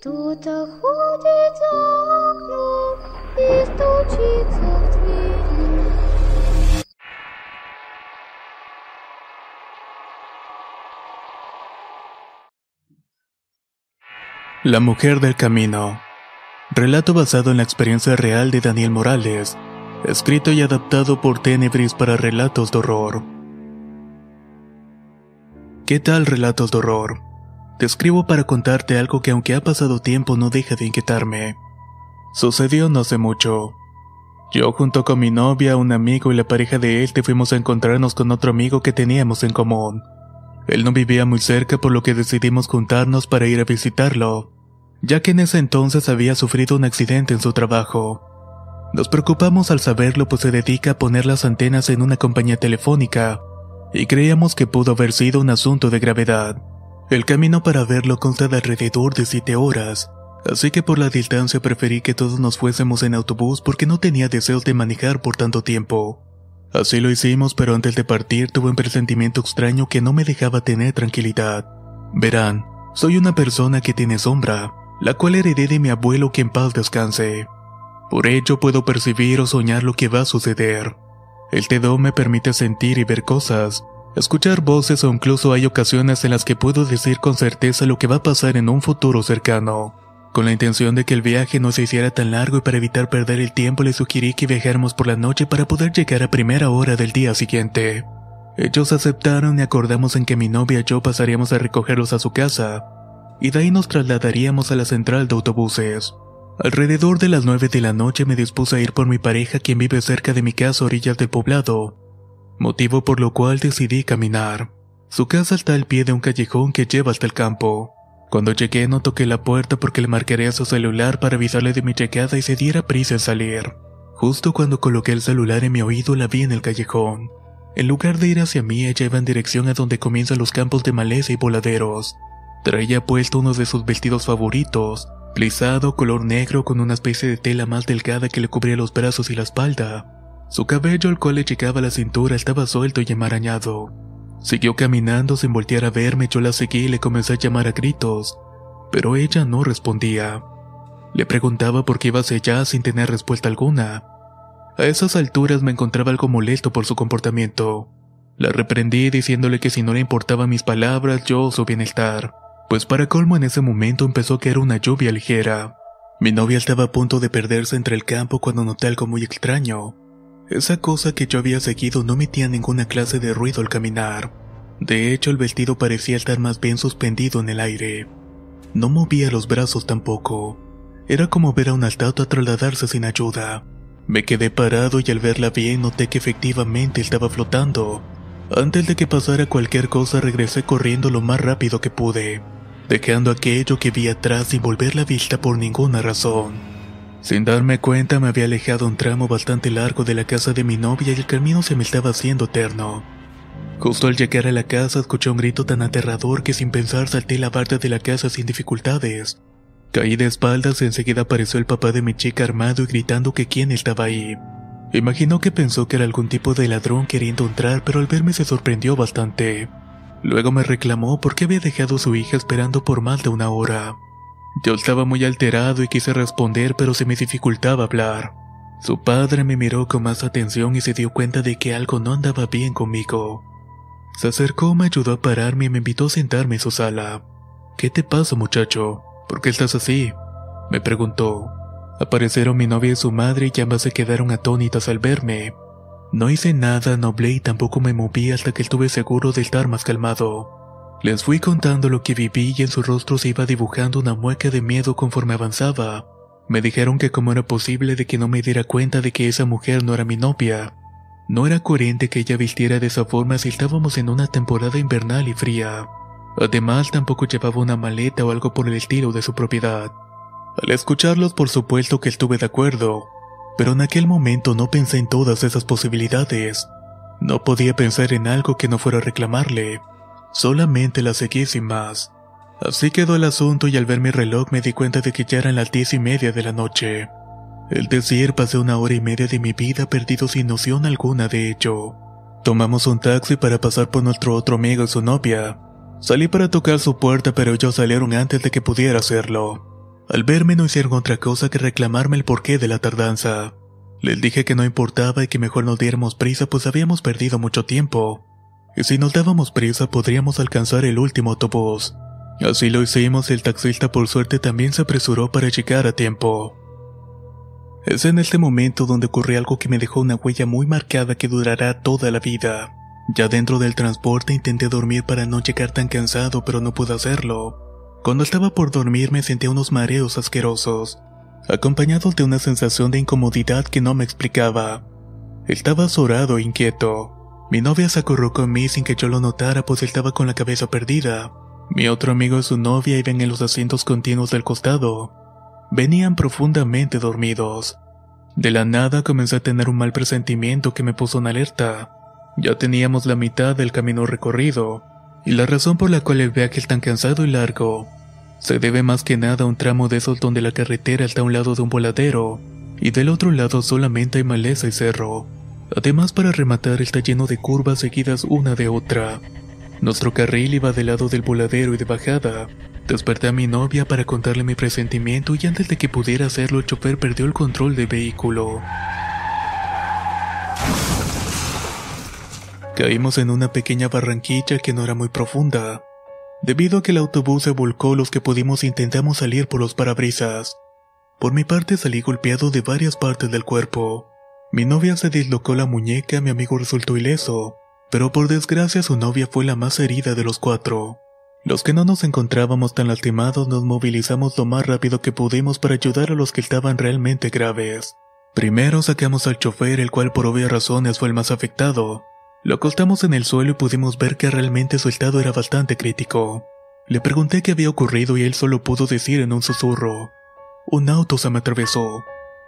Кто-то ходит за окном и стучится в двери. La mujer del camino. Relato basado en la experiencia real de Daniel Morales, escrito y adaptado por Tenebris para relatos de horror. ¿Qué tal relatos de horror? Te escribo para contarte algo que aunque ha pasado tiempo no deja de inquietarme. Sucedió no hace mucho. Yo junto con mi novia, un amigo y la pareja de él te fuimos a encontrarnos con otro amigo que teníamos en común. Él no vivía muy cerca por lo que decidimos juntarnos para ir a visitarlo, ya que en ese entonces había sufrido un accidente en su trabajo. Nos preocupamos al saberlo pues se dedica a poner las antenas en una compañía telefónica, y creíamos que pudo haber sido un asunto de gravedad. El camino para verlo consta de alrededor de 7 horas, así que por la distancia preferí que todos nos fuésemos en autobús porque no tenía deseos de manejar por tanto tiempo. Así lo hicimos, pero antes de partir tuve un presentimiento extraño que no me dejaba tener tranquilidad. Verán, soy una persona que tiene sombra, la cual heredé de mi abuelo que en paz descanse. Por ello puedo percibir o soñar lo que va a suceder. El TEDO me permite sentir y ver cosas, escuchar voces o incluso hay ocasiones en las que puedo decir con certeza lo que va a pasar en un futuro cercano. Con la intención de que el viaje no se hiciera tan largo y para evitar perder el tiempo le sugerí que viajáramos por la noche para poder llegar a primera hora del día siguiente. Ellos aceptaron y acordamos en que mi novia y yo pasaríamos a recogerlos a su casa, y de ahí nos trasladaríamos a la central de autobuses. Alrededor de las 9 de la noche me dispuse a ir por mi pareja quien vive cerca de mi casa a orillas del poblado, motivo por lo cual decidí caminar. Su casa está al pie de un callejón que lleva hasta el campo. Cuando llegué no toqué la puerta porque le marcaré a su celular para avisarle de mi llegada y se diera prisa en salir. Justo cuando coloqué el celular en mi oído la vi en el callejón. En lugar de ir hacia mí, ella iba en dirección a donde comienzan los campos de maleza y voladeros. Traía puesto uno de sus vestidos favoritos, plisado color negro con una especie de tela más delgada que le cubría los brazos y la espalda. Su cabello al cual le llegaba la cintura estaba suelto y enmarañado. Siguió caminando sin voltear a verme, yo la seguí y le comencé a llamar a gritos, pero ella no respondía. Le preguntaba por qué iba hacia allá sin tener respuesta alguna. A esas alturas me encontraba algo molesto por su comportamiento. La reprendí diciéndole que si no le importaban mis palabras, yo su bienestar, pues para colmo en ese momento empezó a caer una lluvia ligera. Mi novia estaba a punto de perderse entre el campo cuando noté algo muy extraño. Esa cosa que yo había seguido no emitía ninguna clase de ruido al caminar. De hecho, el vestido parecía estar más bien suspendido en el aire. No movía los brazos tampoco. Era como ver a una estatua trasladarse sin ayuda. Me quedé parado y al verla bien noté que efectivamente estaba flotando. Antes de que pasara cualquier cosa regresé corriendo lo más rápido que pude, dejando aquello que vi atrás sin volver la vista por ninguna razón. Sin darme cuenta me había alejado un tramo bastante largo de la casa de mi novia y el camino se me estaba haciendo eterno. Justo al llegar a la casa escuché un grito tan aterrador que sin pensar salté la barda de la casa sin dificultades. Caí de espaldas y enseguida apareció el papá de mi chica armado y gritando que quién estaba ahí. Imagino que pensó que era algún tipo de ladrón queriendo entrar, pero al verme se sorprendió bastante. Luego me reclamó por qué había dejado a su hija esperando por más de una hora. Yo estaba muy alterado y quise responder, pero se me dificultaba hablar. Su padre me miró con más atención y se dio cuenta de que algo no andaba bien conmigo. Se acercó, me ayudó a pararme y me invitó a sentarme en su sala. ¿Qué te pasa, muchacho? ¿Por qué estás así? Me preguntó. Aparecieron mi novia y su madre y ambas se quedaron atónitas al verme. No hice nada, no hablé y tampoco me moví hasta que estuve seguro de estar más calmado. Les fui contando lo que viví y en su rostro se iba dibujando una mueca de miedo conforme avanzaba. Me dijeron que cómo era posible de que no me diera cuenta de que esa mujer no era mi novia. No era coherente que ella vistiera de esa forma si estábamos en una temporada invernal y fría. Además, tampoco llevaba una maleta o algo por el estilo de su propiedad. Al escucharlos, por supuesto que estuve de acuerdo. pero en aquel momento no pensé en todas esas posibilidades. No podía pensar en algo que no fuera a reclamarle, solamente la seguí sin más. Así quedó el asunto y al ver mi reloj me di cuenta de que ya eran las diez y media de la noche. El decir, pasé una hora y media de mi vida perdido sin noción alguna de ello. Tomamos un taxi para pasar por nuestro otro amigo y su novia. Salí para tocar su puerta pero ellos salieron antes de que pudiera hacerlo. Al verme no hicieron otra cosa que reclamarme el porqué de la tardanza. Les dije que no importaba y que mejor nos diéramos prisa pues habíamos perdido mucho tiempo. Y si nos dábamos prisa podríamos alcanzar el último autobús. Así lo hicimos y el taxista por suerte también se apresuró para llegar a tiempo. Es en este momento donde ocurrió algo que me dejó una huella muy marcada que durará toda la vida. Ya dentro del transporte intenté dormir para no llegar tan cansado, pero no pude hacerlo. Cuando estaba por dormir me sentía unos mareos asquerosos, acompañados de una sensación de incomodidad que no me explicaba. Estaba azorado e inquieto. Mi novia se acurrucó en mí sin que yo lo notara pues estaba con la cabeza perdida. Mi otro amigo y su novia iban en los asientos continuos del costado. Venían profundamente dormidos. De la nada comencé a tener un mal presentimiento que me puso en alerta. Ya teníamos la mitad del camino recorrido, y la razón por la cual el viaje es tan cansado y largo se debe más que nada a un tramo de esos donde la carretera está a un lado de un voladero, y del otro lado solamente hay maleza y cerro. Además, para rematar, está lleno de curvas seguidas una de otra. Nuestro carril iba del lado del voladero y de bajada. Desperté a mi novia para contarle mi presentimiento y antes de que pudiera hacerlo el chofer perdió el control del vehículo. Caímos en una pequeña barranquilla que no era muy profunda. Debido a que el autobús se volcó, los que pudimos intentamos salir por los parabrisas. Por mi parte salí golpeado de varias partes del cuerpo. Mi novia se dislocó la muñeca, mi amigo resultó ileso, pero por desgracia su novia fue la más herida de los cuatro. Los que no nos encontrábamos tan lastimados nos movilizamos lo más rápido que pudimos para ayudar a los que estaban realmente graves. Primero sacamos al chofer, el cual por obvias razones fue el más afectado. Lo acostamos en el suelo y pudimos ver que realmente su estado era bastante crítico. Le pregunté qué había ocurrido y él solo pudo decir en un susurro. Un auto se me atravesó.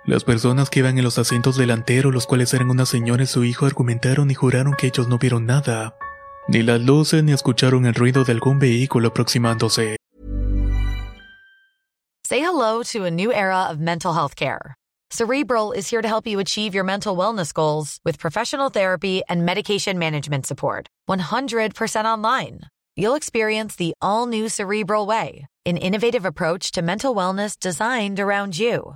Las personas que iban en los asientos delanteros, los cuales eran una señora y su hijo, argumentaron y juraron que ellos no vieron nada, ni las luces ni escucharon el ruido de algún vehículo aproximándose. Say hello to a new era of mental health care. Cerebral is here to help you achieve your mental wellness goals with professional therapy and medication management support. 100% online. You'll experience the all new Cerebral Way, an innovative approach to mental wellness designed around you.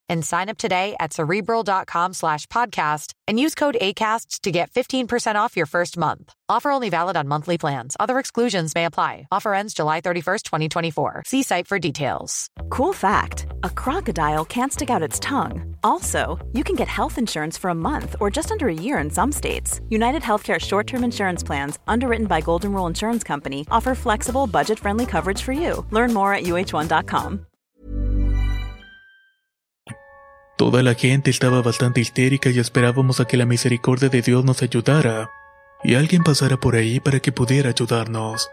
and sign up today at cerebral.com slash podcast and use code ACasts to get 15% off your first month. Offer only valid on monthly plans. Other exclusions may apply. Offer ends July 31st, 2024. See site for details. Cool fact a crocodile can't stick out its tongue. Also, you can get health insurance for a month or just under a year in some states. United Healthcare short term insurance plans, underwritten by Golden Rule Insurance Company, offer flexible, budget friendly coverage for you. Learn more at uh1.com. Toda la gente estaba bastante histérica y esperábamos a que la misericordia de Dios nos ayudara y alguien pasara por ahí para que pudiera ayudarnos.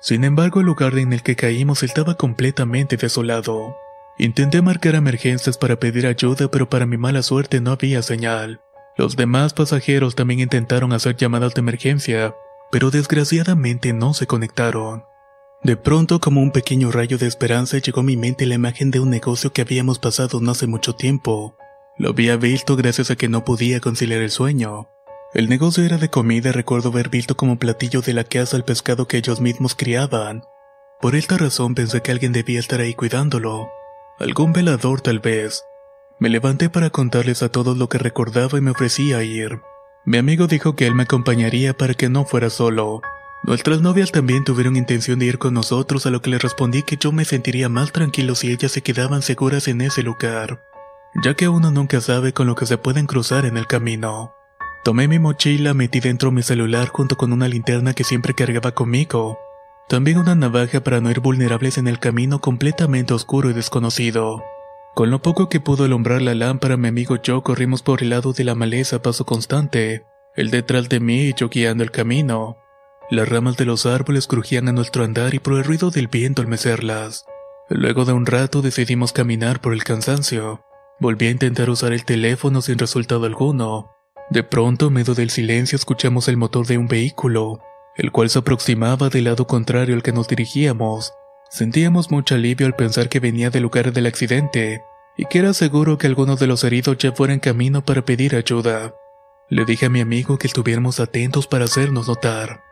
Sin embargo, el lugar en el que caímos estaba completamente desolado. Intenté marcar emergencias para pedir ayuda, pero para mi mala suerte no había señal. Los demás pasajeros también intentaron hacer llamadas de emergencia, pero desgraciadamente no se conectaron. De pronto, como un pequeño rayo de esperanza, llegó a mi mente la imagen de un negocio que habíamos pasado no hace mucho tiempo. Lo había visto gracias a que no podía conciliar el sueño. El negocio era de comida recuerdo haber visto como platillo de la casa el pescado que ellos mismos criaban. Por esta razón pensé que alguien debía estar ahí cuidándolo. Algún velador tal vez. Me levanté para contarles a todos lo que recordaba y me ofrecí a ir. Mi amigo dijo que él me acompañaría para que no fuera solo. Nuestras novias también tuvieron intención de ir con nosotros, a lo que les respondí que yo me sentiría más tranquilo si ellas se quedaban seguras en ese lugar, ya que uno nunca sabe con lo que se pueden cruzar en el camino. Tomé mi mochila, metí dentro mi celular junto con una linterna que siempre cargaba conmigo. También una navaja para no ir vulnerables en el camino completamente oscuro y desconocido. Con lo poco que pudo alumbrar la lámpara, mi amigo y yo corrimos por el lado de la maleza a paso constante, él detrás de mí y yo guiando el camino. Las ramas de los árboles crujían a nuestro andar y por el ruido del viento al mecerlas. Luego de un rato decidimos caminar por el cansancio. Volví a intentar usar el teléfono sin resultado alguno. De pronto, en medio del silencio, escuchamos el motor de un vehículo, el cual se aproximaba del lado contrario al que nos dirigíamos. Sentíamos mucho alivio al pensar que venía del lugar del accidente y que era seguro que algunos de los heridos ya fuera en camino para pedir ayuda. Le dije a mi amigo que estuviéramos atentos para hacernos notar.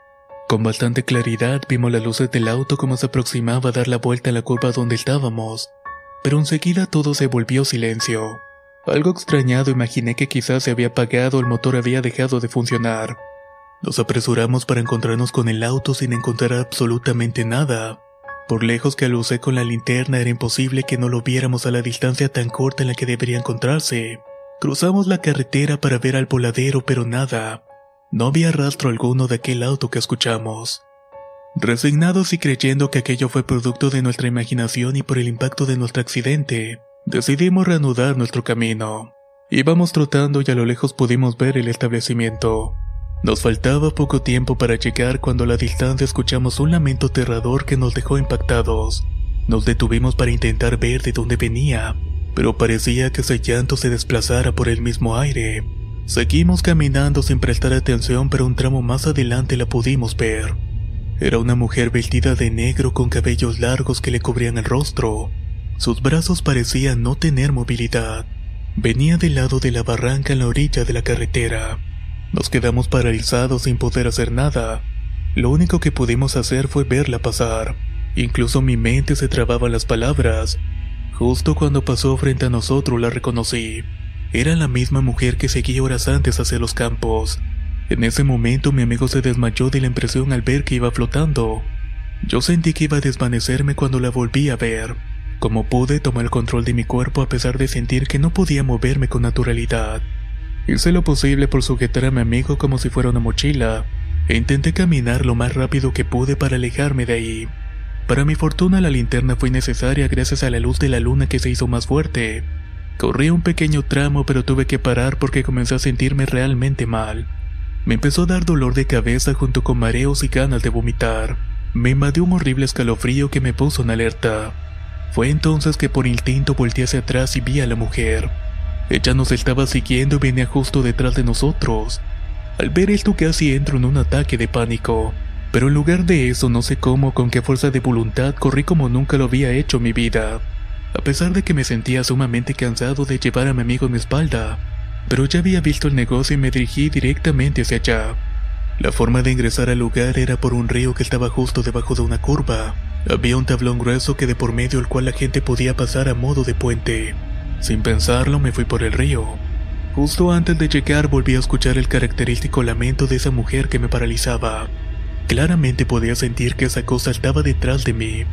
Con bastante claridad vimos las luces del auto como se aproximaba a dar la vuelta a la curva donde estábamos, pero enseguida todo se volvió silencio. Algo extrañado imaginé que quizás se había apagado o el motor había dejado de funcionar. Nos apresuramos para encontrarnos con el auto sin encontrar absolutamente nada. Por lejos que alucé con la linterna era imposible que no lo viéramos a la distancia tan corta en la que debería encontrarse. Cruzamos la carretera para ver al voladero pero nada. No había rastro alguno de aquel auto que escuchamos. Resignados y creyendo que aquello fue producto de nuestra imaginación y por el impacto de nuestro accidente, Decidimos reanudar nuestro camino. Íbamos trotando y a lo lejos pudimos ver el establecimiento. Nos faltaba poco tiempo para llegar cuando a la distancia escuchamos un lamento aterrador que nos dejó impactados. Nos detuvimos para intentar ver de dónde venía, pero parecía que ese llanto se desplazara por el mismo aire. Seguimos caminando sin prestar atención, pero un tramo más adelante la pudimos ver. Era una mujer vestida de negro con cabellos largos que le cubrían el rostro. Sus brazos parecían no tener movilidad. Venía del lado de la barranca en la orilla de la carretera. Nos quedamos paralizados sin poder hacer nada. Lo único que pudimos hacer fue verla pasar. Incluso mi mente se trababa las palabras. Justo cuando pasó frente a nosotros la reconocí. Era la misma mujer que seguía horas antes hacia los campos. En ese momento mi amigo se desmayó de la impresión al ver que iba flotando. Yo sentí que iba a desvanecerme cuando la volví a ver. Como pude, tomé el control de mi cuerpo a pesar de sentir que no podía moverme con naturalidad. Hice lo posible por sujetar a mi amigo como si fuera una mochila, e intenté caminar lo más rápido que pude para alejarme de ahí. Para mi fortuna la linterna fue necesaria gracias a la luz de la luna que se hizo más fuerte. Corrí un pequeño tramo pero tuve que parar porque comencé a sentirme realmente mal. Me empezó a dar dolor de cabeza junto con mareos y ganas de vomitar. Me invadió un horrible escalofrío que me puso en alerta. Fue entonces que por instinto volteé hacia atrás y vi a la mujer. Ella nos estaba siguiendo y venía justo detrás de nosotros. Al ver esto casi entro en un ataque de pánico. Pero en lugar de eso no sé cómo con qué fuerza de voluntad corrí como nunca lo había hecho en mi vida. A pesar de que me sentía sumamente cansado de llevar a mi amigo en mi espalda. Pero ya había visto el negocio y me dirigí directamente hacia allá. La forma de ingresar al lugar era por un río que estaba justo debajo de una curva. Había un tablón grueso que de por medio el cual la gente podía pasar a modo de puente. Sin pensarlo me fui por el río. Justo antes de llegar volví a escuchar el característico lamento de esa mujer que me paralizaba. Claramente podía sentir que esa cosa estaba detrás de mí.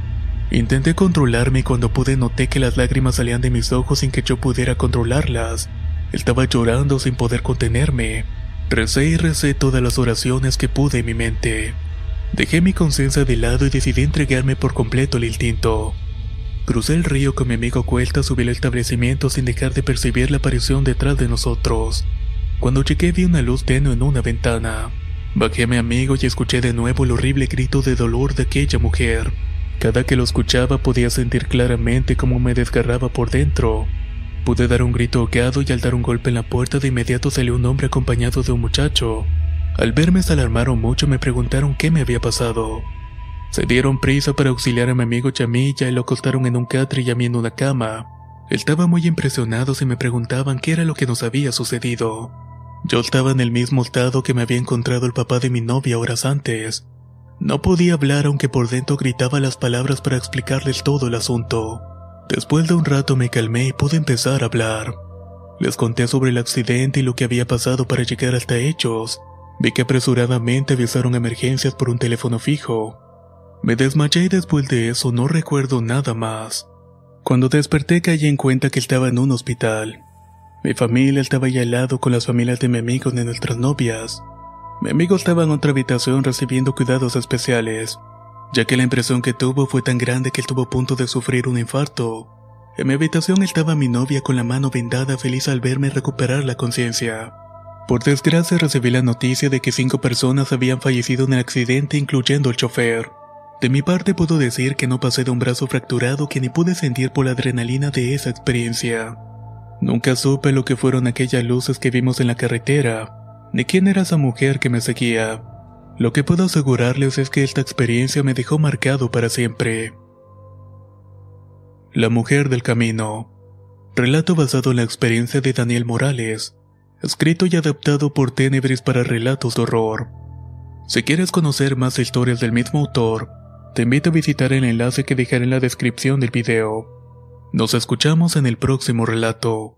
Intenté controlarme y cuando pude noté que las lágrimas salían de mis ojos sin que yo pudiera controlarlas. Estaba llorando sin poder contenerme. Recé y recé todas las oraciones que pude en mi mente. Dejé mi conciencia de lado y decidí entregarme por completo al instinto. Crucé el río con mi amigo Cuelta, subí al establecimiento sin dejar de percibir la aparición detrás de nosotros. Cuando llegué vi una luz tenue en una ventana. Bajé a mi amigo y escuché de nuevo el horrible grito de dolor de aquella mujer. Cada que lo escuchaba podía sentir claramente cómo me desgarraba por dentro. Pude dar un grito ahogado y al dar un golpe en la puerta de inmediato salió un hombre acompañado de un muchacho. Al verme se alarmaron mucho y me preguntaron qué me había pasado. Se dieron prisa para auxiliar a mi amigo Chamilla y lo acostaron en un catre y a mí en una cama. Estaba muy impresionados y me preguntaban qué era lo que nos había sucedido. Yo estaba en el mismo estado que me había encontrado el papá de mi novia horas antes. No podía hablar aunque por dentro gritaba las palabras para explicarles todo el asunto. Después de un rato me calmé y pude empezar a hablar. Les conté sobre el accidente y lo que había pasado para llegar hasta hechos. Vi que apresuradamente avisaron emergencias por un teléfono fijo. Me desmayé y después de eso no recuerdo nada más. Cuando desperté caí en cuenta que estaba en un hospital. Mi familia estaba ya al lado con las familias de mi amigo de nuestras novias. Mi amigo estaba en otra habitación recibiendo cuidados especiales, ya que la impresión que tuvo fue tan grande que estuvo a punto de sufrir un infarto. En mi habitación estaba mi novia con la mano vendada feliz al verme recuperar la conciencia. Por desgracia recibí la noticia de que cinco personas habían fallecido en el accidente incluyendo el chofer. De mi parte puedo decir que no pasé de un brazo fracturado que ni pude sentir por la adrenalina de esa experiencia. Nunca supe lo que fueron aquellas luces que vimos en la carretera, ni quién era esa mujer que me seguía. Lo que puedo asegurarles es que esta experiencia me dejó marcado para siempre. La mujer del camino. Relato basado en la experiencia de Daniel Morales, escrito y adaptado por Tenebris para relatos de horror. Si quieres conocer más historias del mismo autor, te invito a visitar el enlace que dejaré en la descripción del video. Nos escuchamos en el próximo relato.